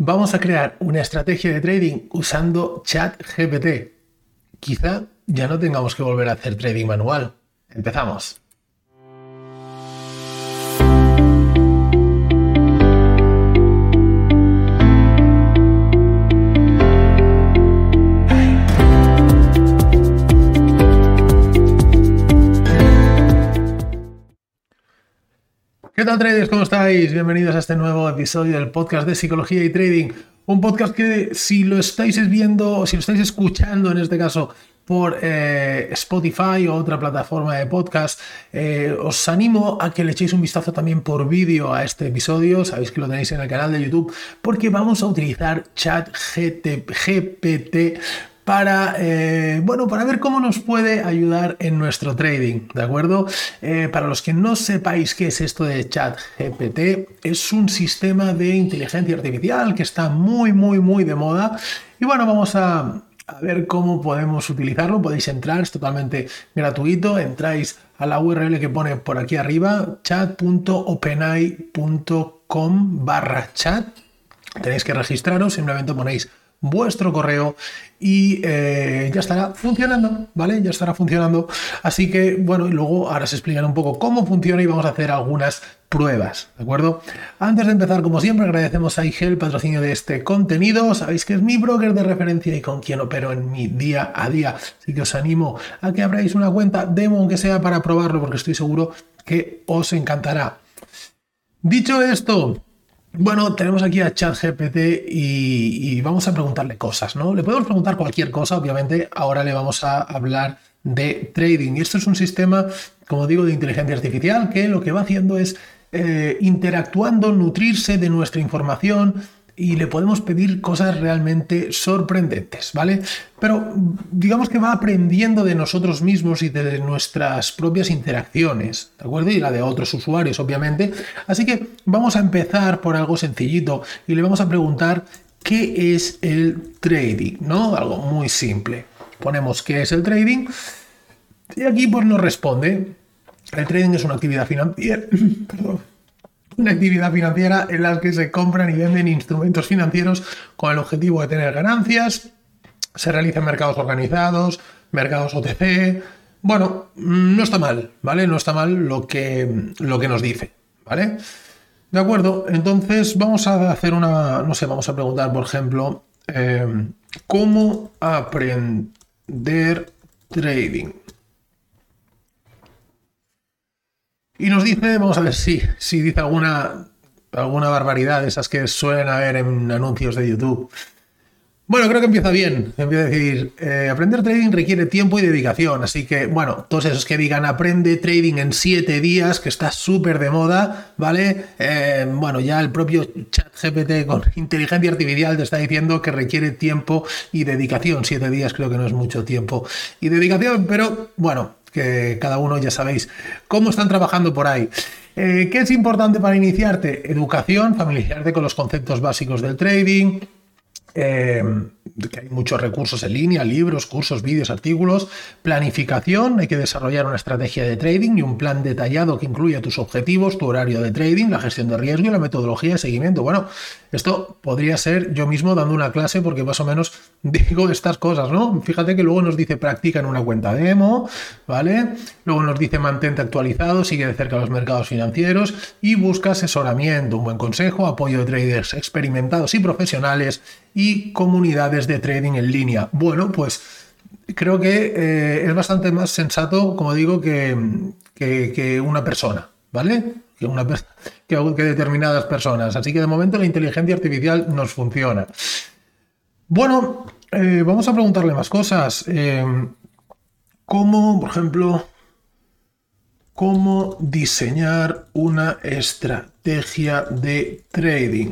Vamos a crear una estrategia de trading usando ChatGPT. Quizá ya no tengamos que volver a hacer trading manual. Empezamos. ¿Qué tal traders? ¿Cómo estáis? Bienvenidos a este nuevo episodio del podcast de psicología y trading. Un podcast que si lo estáis viendo si lo estáis escuchando en este caso por eh, Spotify o otra plataforma de podcast, eh, os animo a que le echéis un vistazo también por vídeo a este episodio. Sabéis que lo tenéis en el canal de YouTube porque vamos a utilizar chat GPT para, eh, bueno, para ver cómo nos puede ayudar en nuestro trading, ¿de acuerdo? Eh, para los que no sepáis qué es esto de ChatGPT, es un sistema de inteligencia artificial que está muy, muy, muy de moda. Y bueno, vamos a, ver cómo podemos utilizarlo. Podéis entrar, es totalmente gratuito. Entráis a la URL que pone por aquí arriba, chat.openai.com barra chat. Tenéis que registraros, simplemente ponéis vuestro correo y eh, ya estará funcionando, ¿vale? Ya estará funcionando. Así que, bueno, y luego ahora se explican un poco cómo funciona y vamos a hacer algunas pruebas, ¿de acuerdo? Antes de empezar, como siempre, agradecemos a IGEL el patrocinio de este contenido. Sabéis que es mi broker de referencia y con quien opero en mi día a día. Así que os animo a que abráis una cuenta demo, aunque sea para probarlo, porque estoy seguro que os encantará. Dicho esto, bueno, tenemos aquí a ChatGPT y, y vamos a preguntarle cosas, ¿no? Le podemos preguntar cualquier cosa, obviamente. Ahora le vamos a hablar de trading. Y esto es un sistema, como digo, de inteligencia artificial que lo que va haciendo es eh, interactuando, nutrirse de nuestra información, y le podemos pedir cosas realmente sorprendentes, ¿vale? Pero digamos que va aprendiendo de nosotros mismos y de nuestras propias interacciones, ¿de acuerdo? Y la de otros usuarios, obviamente. Así que vamos a empezar por algo sencillito y le vamos a preguntar qué es el trading, ¿no? Algo muy simple. Ponemos qué es el trading y aquí pues nos responde. El trading es una actividad financiera. Perdón una actividad financiera en la que se compran y venden instrumentos financieros con el objetivo de tener ganancias. Se realizan mercados organizados, mercados OTC. Bueno, no está mal, ¿vale? No está mal lo que, lo que nos dice, ¿vale? De acuerdo, entonces vamos a hacer una, no sé, vamos a preguntar, por ejemplo, eh, ¿cómo aprender trading? Y nos dice, vamos a ver si, si dice alguna, alguna barbaridad, esas que suelen haber en anuncios de YouTube. Bueno, creo que empieza bien. Empieza a decir, eh, aprender trading requiere tiempo y dedicación. Así que, bueno, todos esos que digan aprende trading en 7 días, que está súper de moda, ¿vale? Eh, bueno, ya el propio chat GPT con inteligencia artificial te está diciendo que requiere tiempo y dedicación. 7 días creo que no es mucho tiempo y dedicación, pero bueno, que cada uno ya sabéis cómo están trabajando por ahí. Eh, ¿Qué es importante para iniciarte? Educación, familiarizarte con los conceptos básicos del trading, eh, que hay muchos recursos en línea, libros, cursos, vídeos, artículos, planificación, hay que desarrollar una estrategia de trading y un plan detallado que incluya tus objetivos, tu horario de trading, la gestión de riesgo y la metodología de seguimiento. Bueno, esto podría ser yo mismo dando una clase porque más o menos digo estas cosas, ¿no? Fíjate que luego nos dice practica en una cuenta demo, ¿vale? Luego nos dice mantente actualizado, sigue de cerca los mercados financieros y busca asesoramiento, un buen consejo, apoyo de traders experimentados y profesionales y comunidades de trading en línea. Bueno, pues creo que eh, es bastante más sensato, como digo, que, que, una persona, ¿vale? Que, una, que, determinadas personas. Así que de momento la inteligencia artificial nos funciona. Bueno, eh, vamos a preguntarle más cosas. Eh, ¿Cómo, por ejemplo, cómo diseñar una estrategia de trading?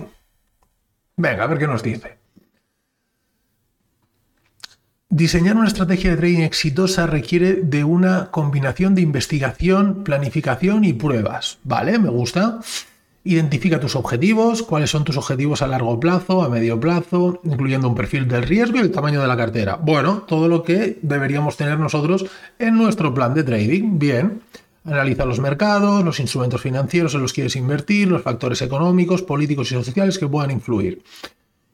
Venga, a ver qué nos dice. Diseñar una estrategia de trading exitosa requiere de una combinación de investigación, planificación y pruebas. Vale, me gusta. Identifica tus objetivos, cuáles son tus objetivos a largo plazo, a medio plazo, incluyendo un perfil del riesgo y el tamaño de la cartera. Bueno, todo lo que deberíamos tener nosotros en nuestro plan de trading. Bien. Analiza los mercados, los instrumentos financieros en los que quieres invertir, los factores económicos, políticos y sociales que puedan influir.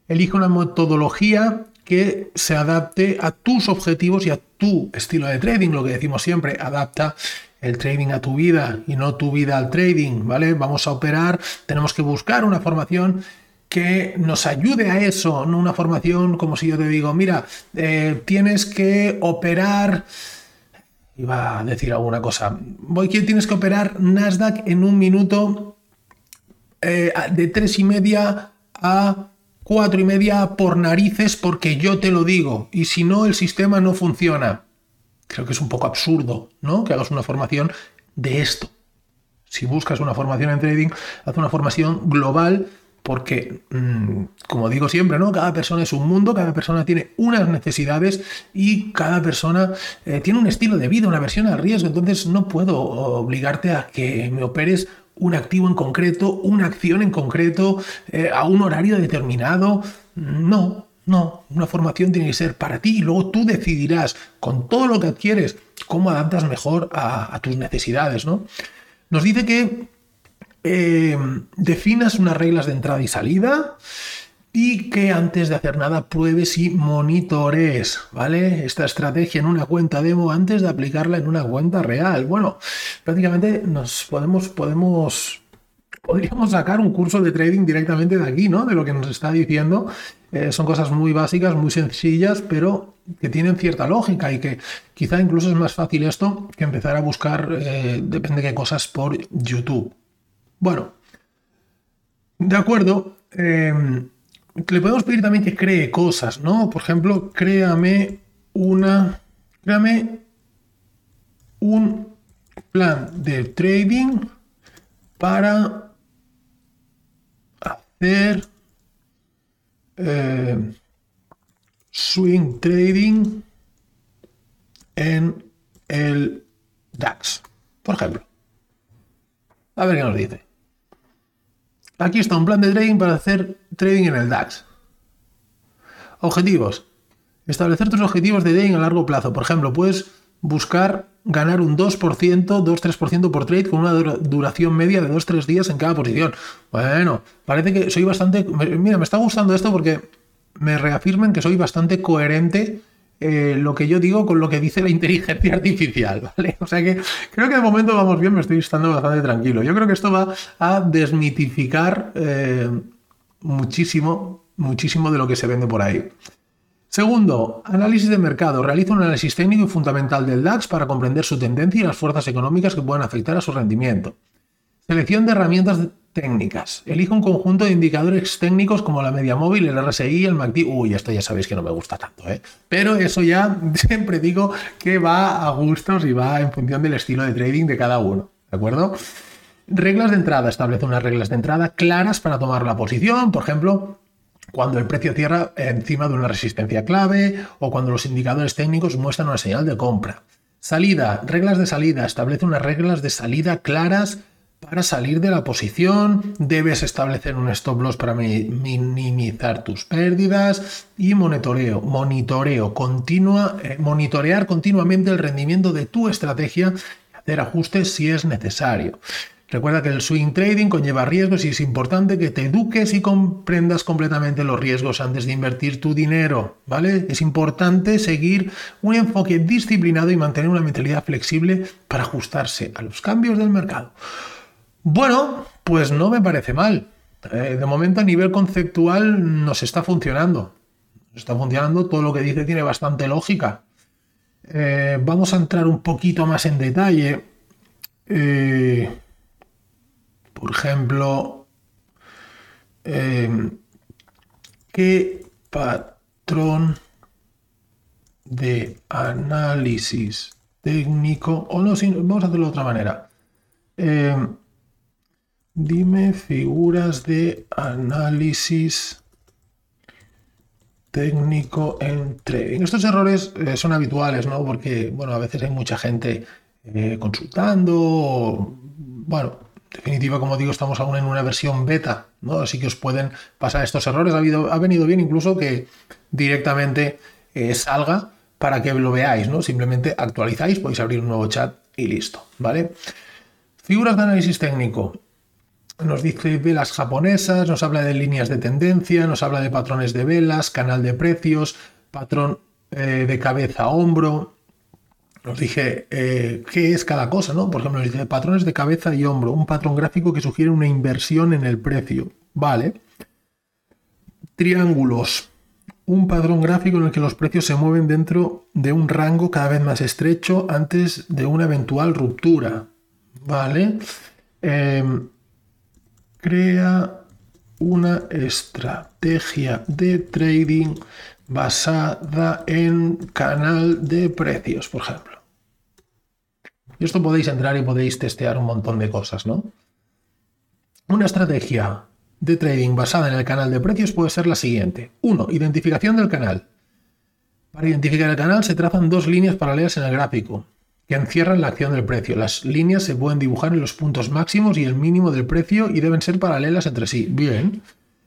Elige una metodología que se adapte a tus objetivos y a tu estilo de trading, lo que decimos siempre, adapta el trading a tu vida y no tu vida al trading, ¿vale? Vamos a operar, tenemos que buscar una formación que nos ayude a eso, no una formación como si yo te digo, mira, eh, tienes que operar, iba a decir alguna cosa, voy que tienes que operar Nasdaq en un minuto eh, de tres y media a cuatro y media por narices porque yo te lo digo y si no el sistema no funciona. Creo que es un poco absurdo, ¿no? Que hagas una formación de esto. Si buscas una formación en trading, haz una formación global porque, mm, como digo siempre, ¿no? Cada persona es un mundo, cada persona tiene unas necesidades y cada persona eh, tiene un estilo de vida, una versión al riesgo. Entonces no puedo obligarte a que me operes un activo en concreto, una acción en concreto, eh, a un horario determinado. No, no. Una formación tiene que ser para ti y luego tú decidirás con todo lo que adquieres cómo adaptas mejor a, tus necesidades, ¿no? Nos dice que eh, definas unas reglas de entrada y salida y que antes de hacer nada pruebes y monitores, ¿vale? Esta estrategia en una cuenta demo antes de aplicarla en una cuenta real. Bueno, prácticamente nos podemos, podemos, podríamos sacar un curso de trading directamente de aquí, ¿no? De lo que nos está diciendo. Eh, son cosas muy básicas, muy sencillas, pero que tienen cierta lógica y que quizá incluso es más fácil esto que empezar a buscar, eh, depende de qué cosas, por YouTube. Bueno, de acuerdo. Em, le podemos pedir también que cree cosas, ¿no? Por ejemplo, créame una. Créame un plan de trading para hacer eh, swing trading en el DAX, por ejemplo. A ver qué nos dice. Aquí está un plan de trading para hacer trading en el DAX. Objetivos. Establecer tus objetivos de trading a largo plazo. Por ejemplo, puedes buscar ganar un 2%, 2-3% por trade con una duración media de 2-3 días en cada posición. Bueno, parece que soy bastante... Mira, me está gustando esto porque me reafirman que soy bastante coherente eh, lo que yo digo con lo que dice la inteligencia artificial, ¿vale? O sea que creo que de momento vamos bien, me estoy estando bastante tranquilo. Yo creo que esto va a desmitificar eh, muchísimo, muchísimo de lo que se vende por ahí. Segundo, análisis de mercado. Realiza un análisis técnico y fundamental del DAX para comprender su tendencia y las fuerzas económicas que pueden afectar a su rendimiento. Selección de herramientas técnicas. Elige un conjunto de indicadores técnicos como la media móvil, el RSI, el MACD. Uy, esto ya sabéis que no me gusta tanto, ¿eh? Pero eso ya siempre digo que va a gustos y va en función del estilo de trading de cada uno, ¿de acuerdo? Reglas de entrada. Establece unas reglas de entrada claras para tomar la posición. Por ejemplo, cuando el precio cierra encima de una resistencia clave o cuando los indicadores técnicos muestran una señal de compra. Salida, reglas de salida. Establece unas reglas de salida claras para salir de la posición debes establecer un stop loss para minimizar tus pérdidas y monitoreo, monitoreo continua, eh, monitorear continuamente el rendimiento de tu estrategia y hacer ajustes si es necesario. Recuerda que el swing trading conlleva riesgos y es importante que te eduques y comprendas completamente los riesgos antes de invertir tu dinero, ¿vale? Es importante seguir un enfoque disciplinado y mantener una mentalidad flexible para ajustarse a los cambios del mercado. Bueno, pues no me parece mal. Eh, de momento a nivel conceptual nos está funcionando. Está funcionando, todo lo que dice tiene bastante lógica. Eh, vamos a entrar un poquito más en detalle. Eh, por ejemplo, ¿qué patrón de análisis técnico? O no, vamos a hacerlo de otra manera. Dime figuras de análisis técnico en trading. Estos errores eh, son habituales, ¿no? Porque, bueno, a veces hay mucha gente eh, consultando. Bueno, en definitiva, como digo, estamos aún en una versión beta, ¿no? Así que os pueden pasar estos errores. Ha, venido bien incluso que directamente eh, salga para que lo veáis, ¿no? Simplemente actualizáis, podéis abrir un nuevo chat y listo, ¿vale? Figuras de análisis técnico. Nos dice velas japonesas, nos habla de líneas de tendencia, nos habla de patrones de velas, canal de precios, patrón eh, de cabeza a hombro. Nos dije eh, qué es cada cosa, ¿no? Por ejemplo, nos dice patrones de cabeza y hombro, un patrón gráfico que sugiere una inversión en el precio. Vale. Triángulos, un patrón gráfico en el que los precios se mueven dentro de un rango cada vez más estrecho antes de una eventual ruptura. ¿Vale? Em, crea una estrategia de trading basada en canal de precios, por ejemplo. Y esto podéis entrar y podéis testear un montón de cosas, ¿no? Una estrategia de trading basada en el canal de precios puede ser la siguiente. 1. Identificación del canal. Para identificar el canal se trazan dos líneas paralelas en el gráfico que encierran la acción del precio. Las líneas se pueden dibujar en los puntos máximos y el mínimo del precio y deben ser paralelas entre sí. Bien.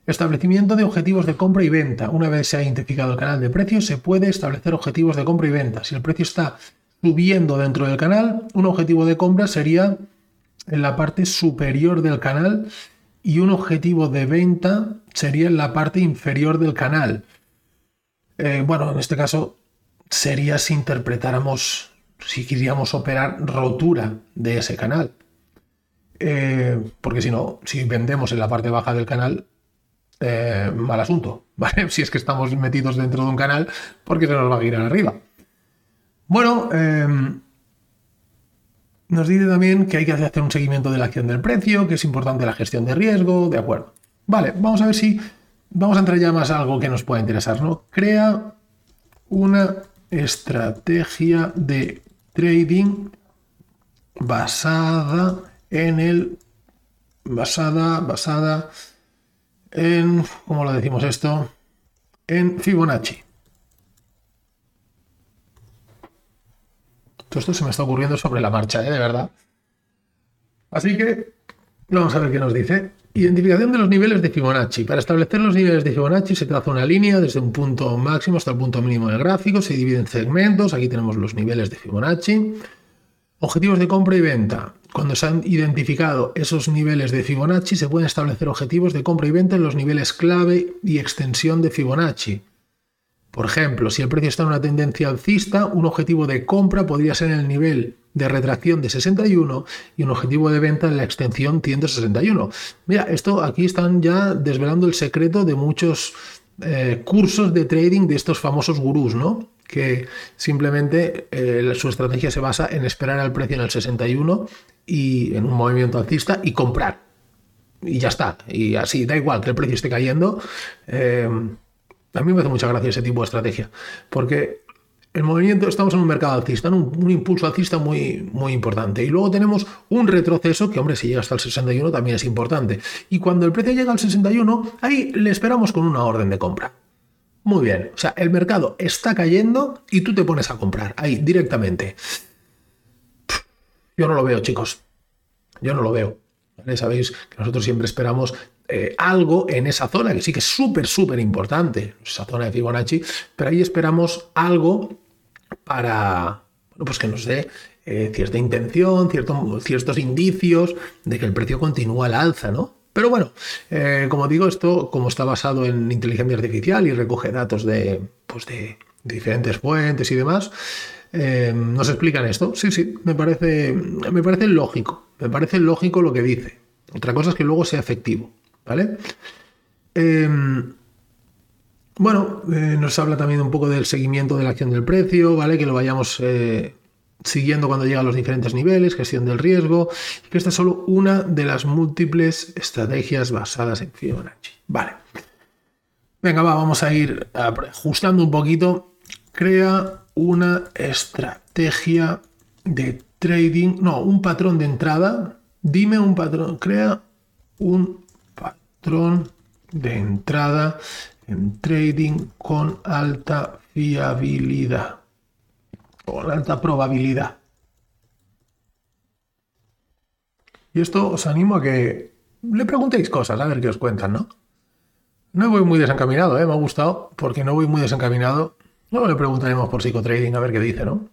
Establecimiento de objetivos de compra y venta. Una vez se ha identificado el canal de precios, se puede establecer objetivos de compra y venta. Si el precio está subiendo dentro del canal, un objetivo de compra sería en la parte superior del canal y un objetivo de venta sería en la parte inferior del canal. Eh, bueno, en este caso sería si interpretáramos, si queríamos operar rotura de ese canal. Eh, porque si no, si vendemos en la parte baja del canal, eh, mal asunto, ¿vale? Si es que estamos metidos dentro de un canal, porque se nos va a girar arriba. Bueno, nos dice también que hay que hacer un seguimiento de la acción del precio, que es importante la gestión de riesgo, de acuerdo. Vale, vamos a ver si vamos a entrar ya más a algo que nos pueda interesar, ¿no? Crea una estrategia de trading basada en el basada basada en ¿cómo lo decimos esto? En Fibonacci. esto se me está ocurriendo sobre la marcha, ¿eh? de verdad. Así que vamos a ver qué nos dice. Identificación de los niveles de Fibonacci. Para establecer los niveles de Fibonacci se traza una línea desde un punto máximo hasta el punto mínimo del gráfico, se divide en segmentos, aquí tenemos los niveles de Fibonacci. Objetivos de compra y venta. Cuando se han identificado esos niveles de Fibonacci, se pueden establecer objetivos de compra y venta en los niveles clave y extensión de Fibonacci. Por ejemplo, si el precio está en una tendencia alcista, un objetivo de compra podría ser el nivel de retracción de 61 y un objetivo de venta en la extensión 161. Mira, esto aquí están ya desvelando el secreto de muchos eh, cursos de trading de estos famosos gurús, ¿no? Que simplemente eh, su estrategia se basa en esperar al precio en el 61 y en un movimiento alcista y comprar. Y ya está. Y así, da igual que el precio esté cayendo. Eh, a mí me hace mucha gracia ese tipo de estrategia, porque el movimiento, estamos en un mercado alcista, un, impulso alcista muy, muy importante. Y luego tenemos un retroceso, que hombre, si llega hasta el 61 también es importante. Y cuando el precio llega al 61, ahí le esperamos con una orden de compra. Muy bien, o sea, el mercado está cayendo y tú te pones a comprar, ahí, directamente. Yo no lo veo, chicos. Yo no lo veo. Sabéis que nosotros siempre esperamos eh, algo en esa zona, que sí que es súper, súper importante, esa zona de Fibonacci, pero ahí esperamos algo para, bueno, pues que nos dé eh, cierta intención, ciertos indicios de que el precio continúa al alza, ¿no? Pero bueno, eh, como digo, esto como está basado en inteligencia artificial y recoge datos de, pues de, diferentes fuentes y demás, nos explican esto. Sí, sí, me parece, me parece lógico, me parece lógico lo que dice. Otra cosa es que luego sea efectivo. ¿vale? Bueno, eh, nos habla también un poco del seguimiento de la acción del precio, ¿vale? Que lo vayamos eh, siguiendo cuando llega a los diferentes niveles, gestión del riesgo, que esta es solo una de las múltiples estrategias basadas en Fibonacci. Vale. Venga, va, vamos a ir ajustando un poquito. Crea una estrategia de trading, no, un patrón de entrada. Dime un patrón, crea un de entrada en trading con alta fiabilidad, con alta probabilidad. Y esto os animo a que le preguntéis cosas, a ver qué os cuentan, ¿no? No voy muy desencaminado, ¿eh? me ha gustado, porque no voy muy desencaminado. Luego le preguntaremos por psicotrading a ver qué dice, ¿no?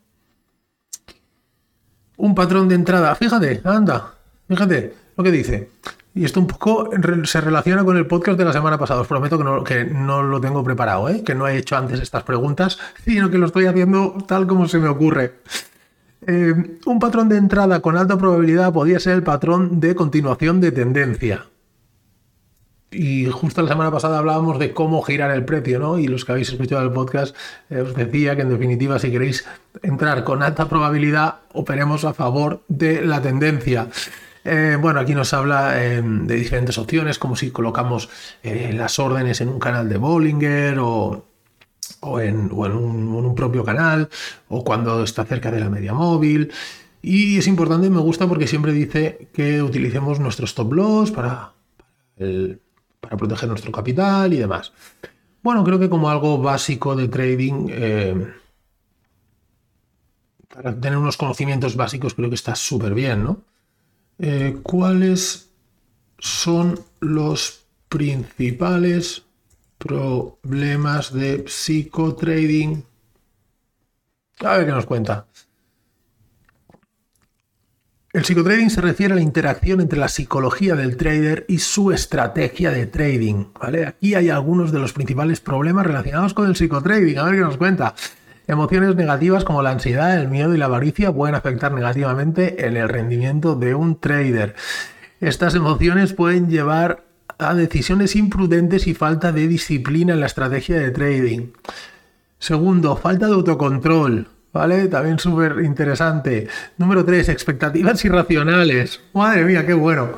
Un patrón de entrada, fíjate, anda, fíjate lo que dice. Y esto un poco se relaciona con el podcast de la semana pasada. Os prometo que no, que no lo tengo preparado, ¿eh? que no he hecho antes estas preguntas, sino que lo estoy haciendo tal como se me ocurre. Eh, un patrón de entrada con alta probabilidad podría ser el patrón de continuación de tendencia. Y justo la semana pasada hablábamos de cómo girar el precio, ¿no? Y los que habéis escuchado el podcast eh, os decía que en definitiva si queréis entrar con alta probabilidad, operemos a favor de la tendencia. Eh, bueno, aquí nos habla em, de diferentes opciones, como si colocamos eh, las órdenes en un canal de Bollinger o, en, un, propio canal, o cuando está cerca de la media móvil. Y es importante, me gusta porque siempre dice que utilicemos nuestro stop loss para, para proteger nuestro capital y demás. Bueno, creo que como algo básico de trading, em, para tener unos conocimientos básicos, creo que está súper bien, ¿no? Eh, ¿cuáles son los principales problemas de psicotrading? A ver qué nos cuenta. El psicotrading se refiere a la interacción entre la psicología del trader y su estrategia de trading. ¿vale? Aquí hay algunos de los principales problemas relacionados con el psicotrading. A ver qué nos cuenta. Emociones negativas como la ansiedad, el miedo y la avaricia pueden afectar negativamente en el rendimiento de un trader. Estas emociones pueden llevar a decisiones imprudentes y falta de disciplina en la estrategia de trading. Segundo, falta de autocontrol. ¿Vale? También súper interesante. Número 3, expectativas irracionales. Madre mía, qué bueno.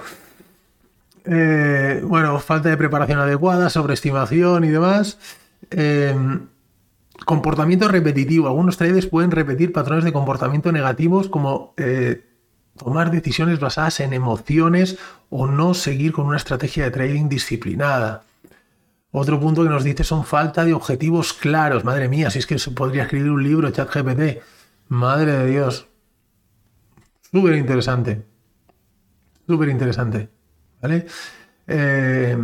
Eh, bueno, falta de preparación adecuada, sobreestimación y demás. Eh, Comportamiento repetitivo. Algunos traders pueden repetir patrones de comportamiento negativos como eh, tomar decisiones basadas en emociones o no seguir con una estrategia de trading disciplinada. Otro punto que nos dice son falta de objetivos claros. Madre mía, si es que se podría escribir un libro, chat GPT. Madre de Dios. Súper interesante. Súper interesante. ¿Vale? Eh,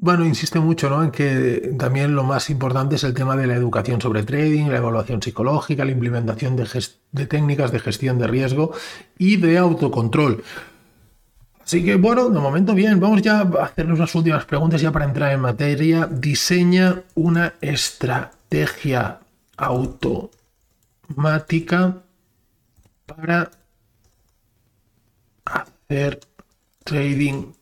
bueno, insiste mucho ¿no? en que también lo más importante es el tema de la educación sobre trading, la evaluación psicológica, la implementación de, técnicas de gestión de riesgo y de autocontrol. Así que bueno, de momento bien, vamos ya a hacernos unas últimas preguntas ya para entrar en materia. Diseña una estrategia automática para hacer trading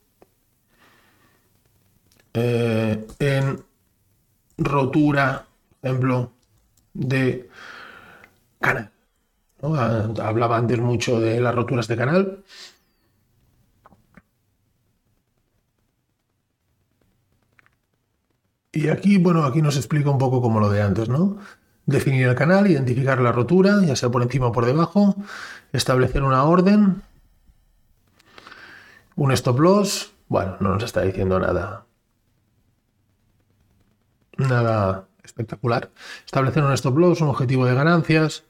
eh, en rotura, por ejemplo, de canal. Hablaba antes mucho de las roturas de canal. Y aquí, bueno, aquí nos explica un poco como lo de antes, ¿no? Definir el canal, identificar la rotura, ya sea por encima o por debajo, establecer una orden, un stop loss, bueno, no nos está diciendo nada nada espectacular. Establecer un stop loss, un objetivo de ganancias.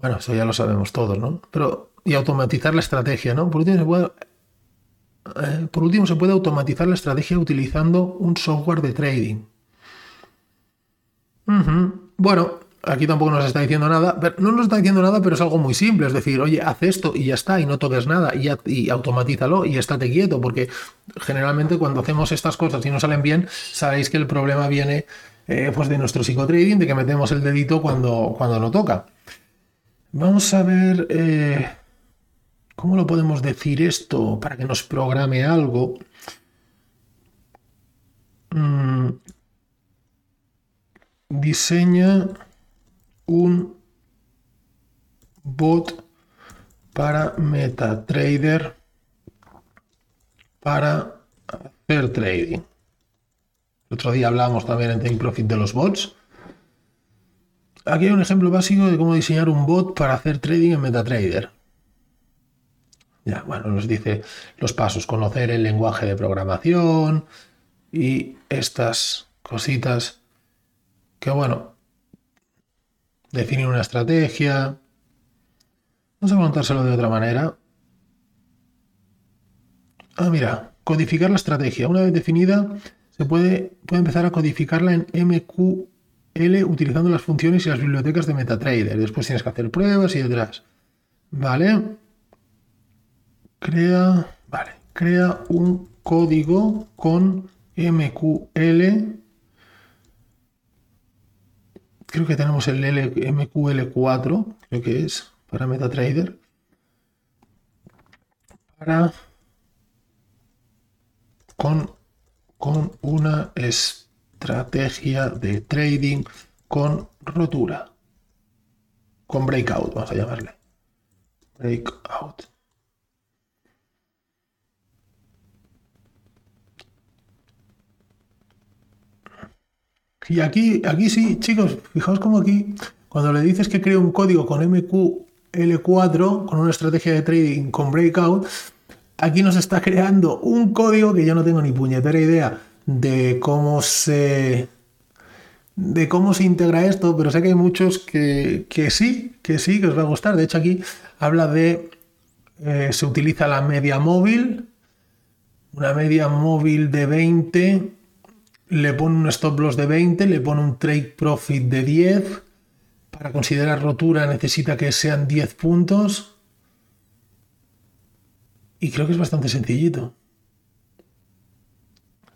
Bueno, eso ya lo sabemos todos, ¿no? Pero, y automatizar la estrategia, ¿no? Por último, se puede, eh, por último, se puede automatizar la estrategia utilizando un software de trading. Bueno, aquí tampoco nos está diciendo nada, pero no nos está diciendo nada, pero es algo muy simple, es decir, oye, haz esto y ya está, y no toques nada, y, automatízalo y estate quieto, porque generalmente cuando hacemos estas cosas y no salen bien, sabéis que el problema viene eh, pues de nuestro psicotrading, de que metemos el dedito cuando, cuando no toca. Vamos a ver eh, cómo lo podemos decir esto para que nos programe algo. Mm. Diseña un bot para MetaTrader para hacer trading. El otro día hablábamos también en Take Profit de los bots. Aquí hay un ejemplo básico de cómo diseñar un bot para hacer trading en MetaTrader. Ya, bueno, nos dice los pasos, conocer el lenguaje de programación y estas cositas que, bueno, definir una estrategia. Vamos a preguntárselo de otra manera. Ah, mira, codificar la estrategia. Una vez definida, se puede, puede empezar a codificarla en MQL utilizando las funciones y las bibliotecas de MetaTrader. Después tienes que hacer pruebas y detrás. Vale. Crea. Vale. crea un código con MQL. Creo que tenemos el MQL4, creo que es, para MetaTrader. Para con, con una estrategia de trading con rotura. Con breakout, vamos a llamarle. Breakout. Y aquí, aquí sí, chicos, fijaos como aquí, cuando le dices que crea un código con MQL4, con una estrategia de trading con breakout, aquí nos está creando un código que yo no tengo ni puñetera idea de cómo se de cómo se integra esto, pero sé que hay muchos que, sí, que sí, que os va a gustar. De hecho, aquí habla de eh, se utiliza la media móvil, una media móvil de 20 le pone un stop loss de 20, le pone un trade profit de 10. Para considerar rotura necesita que sean 10 puntos. Y creo que es bastante sencillito.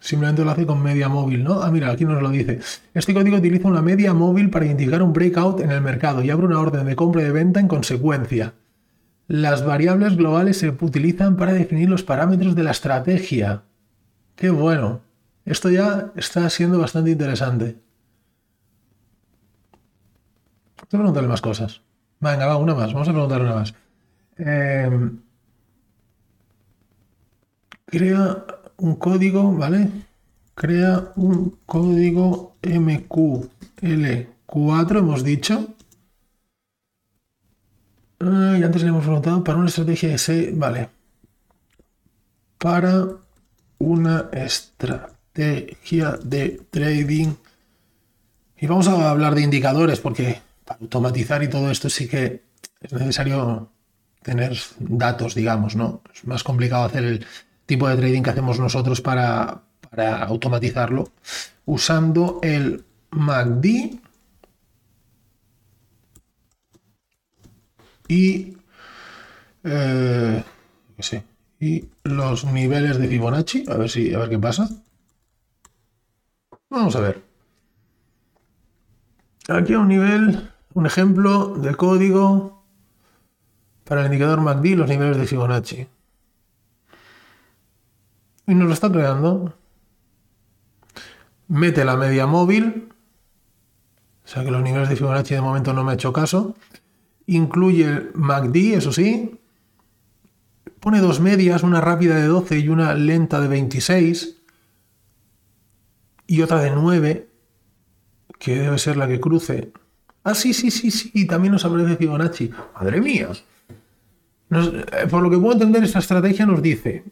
Simplemente lo hace con media móvil, ¿no? Ah, mira, aquí nos lo dice. Este código utiliza una media móvil para identificar un breakout en el mercado y abre una orden de compra y de venta en consecuencia. Las variables globales se utilizan para definir los parámetros de la estrategia. ¡Qué bueno! Esto ya está siendo bastante interesante. Vamos a preguntarle más cosas. Venga, va, una más. Vamos a preguntarle una más. Em, crea un código, ¿vale? Crea un código MQL4, hemos dicho. y antes le hemos preguntado para una estrategia S, vale. Para una estrategia de trading. Y vamos a hablar de indicadores porque para automatizar y todo esto sí que es necesario tener datos, digamos, ¿no? Es más complicado hacer el tipo de trading que hacemos nosotros para, para automatizarlo usando el MACD y, eh, y los niveles de Fibonacci, a ver si a ver qué pasa. Vamos a ver. Aquí a un nivel, un ejemplo de código para el indicador MACD los niveles de Fibonacci. Y nos lo está creando. Mete la media móvil. O sea que los niveles de Fibonacci de momento no me ha hecho caso. Incluye el MACD, eso sí. Pone dos medias, una rápida de 12 y una lenta de 26 y otra de 9, que debe ser la que cruce. Ah, sí, sí, sí, sí, y también nos aparece Fibonacci. Madre mía. Eh, por lo que puedo entender, esta estrategia nos dice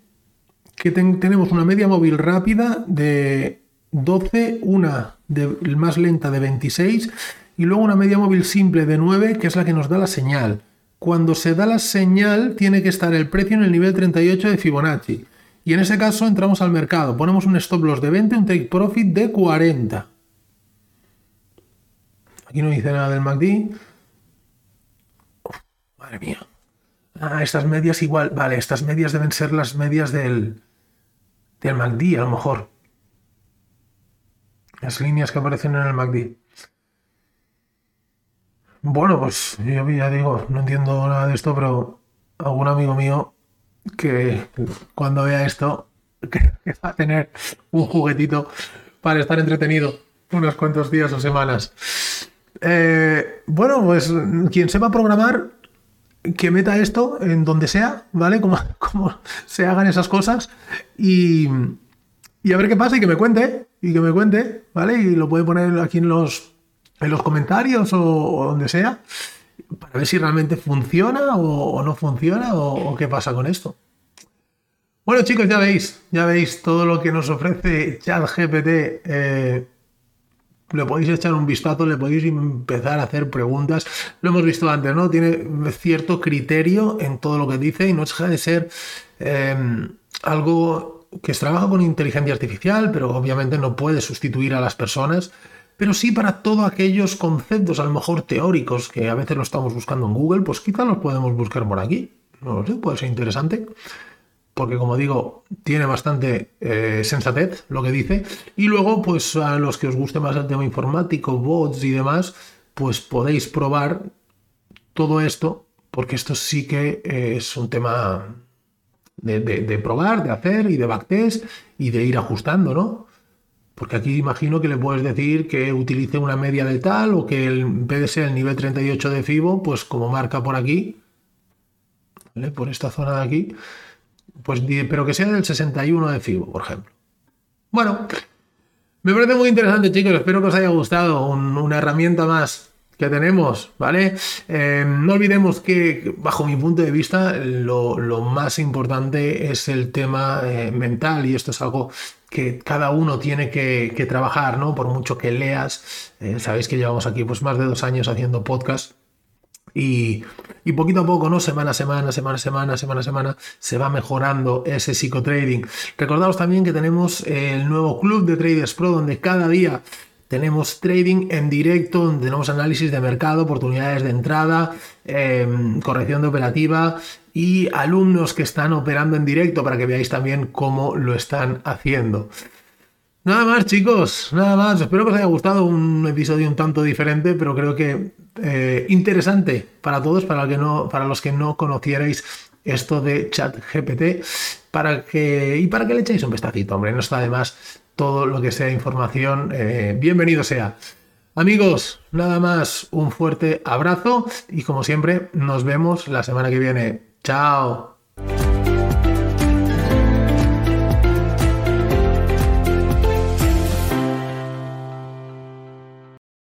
que tenemos una media móvil rápida de 12, una de, más lenta de 26 y luego una media móvil simple de 9, que es la que nos da la señal. Cuando se da la señal, tiene que estar el precio en el nivel 38 de Fibonacci. Y en ese caso entramos al mercado, ponemos un stop loss de 20, un take profit de 40. Aquí no dice nada del MACD. madre mía. Ah, estas medias igual. Vale, estas medias deben ser las medias del, del MACD, a lo mejor. Las líneas que aparecen en el MACD. Bueno, pues yo ya digo, no entiendo nada de esto, pero algún amigo mío que cuando vea esto que, va a tener un juguetito para estar entretenido unos cuantos días o semanas. Eh, bueno, pues quien sepa programar, que meta esto en donde sea, ¿vale? Como, como se hagan esas cosas y, y, a ver qué pasa y que me cuente, y que me cuente, ¿vale? Y lo puede poner aquí en los, en los comentarios o donde sea para ver si realmente funciona o, no funciona o, qué pasa con esto. Bueno chicos, ya veis, ya veis todo lo que nos ofrece ChatGPT. Eh, le podéis echar un vistazo, le podéis empezar a hacer preguntas. Lo hemos visto antes, ¿no? Tiene cierto criterio en todo lo que dice y no deja de ser em, algo que trabaja con inteligencia artificial, pero obviamente no puede sustituir a las personas pero sí para todos aquellos conceptos, a lo mejor teóricos, que a veces lo estamos buscando en Google, pues quizá los podemos buscar por aquí. No lo sé, puede ser interesante. porque como digo, tiene bastante eh, sensatez lo que dice. Y luego, pues a los que os guste más el tema informático, bots y demás, pues podéis probar todo esto, porque esto sí que es un tema de, probar, de hacer y de backtest y de ir ajustando, ¿no? Porque aquí imagino que le puedes decir que utilice una media de tal o que el, en vez de ser el nivel 38 de FIBO, pues como marca por aquí, ¿vale? por esta zona de aquí, pues, pero que sea del 61 de FIBO, por ejemplo. Bueno, me parece muy interesante, chicos. Espero que os haya gustado. una herramienta más que tenemos, ¿vale? Eh, no olvidemos que, bajo mi punto de vista, lo, más importante es el tema eh, mental y esto es algo que cada uno tiene que, trabajar, ¿no? Por mucho que leas, eh, sabéis que llevamos aquí pues más de dos años haciendo podcast y, poquito a poco, ¿no? Semana a semana, semana a semana, semana a semana, se va mejorando ese psicotrading. Recordaros también que tenemos el nuevo club de Traders Pro, donde cada día tenemos trading en directo, donde tenemos análisis de mercado, oportunidades de entrada, em, corrección de operativa y alumnos que están operando en directo para que veáis también cómo lo están haciendo. Nada más, chicos, nada más. Espero que os haya gustado un episodio un tanto diferente, pero creo que eh, interesante para todos, para, para los que no conocierais esto de ChatGPT, para que y para que le echéis un vistacito, hombre. No está de más todo lo que sea información. Eh, bienvenido sea. Amigos, nada más, un fuerte abrazo y como siempre, nos vemos la semana que viene. Chao.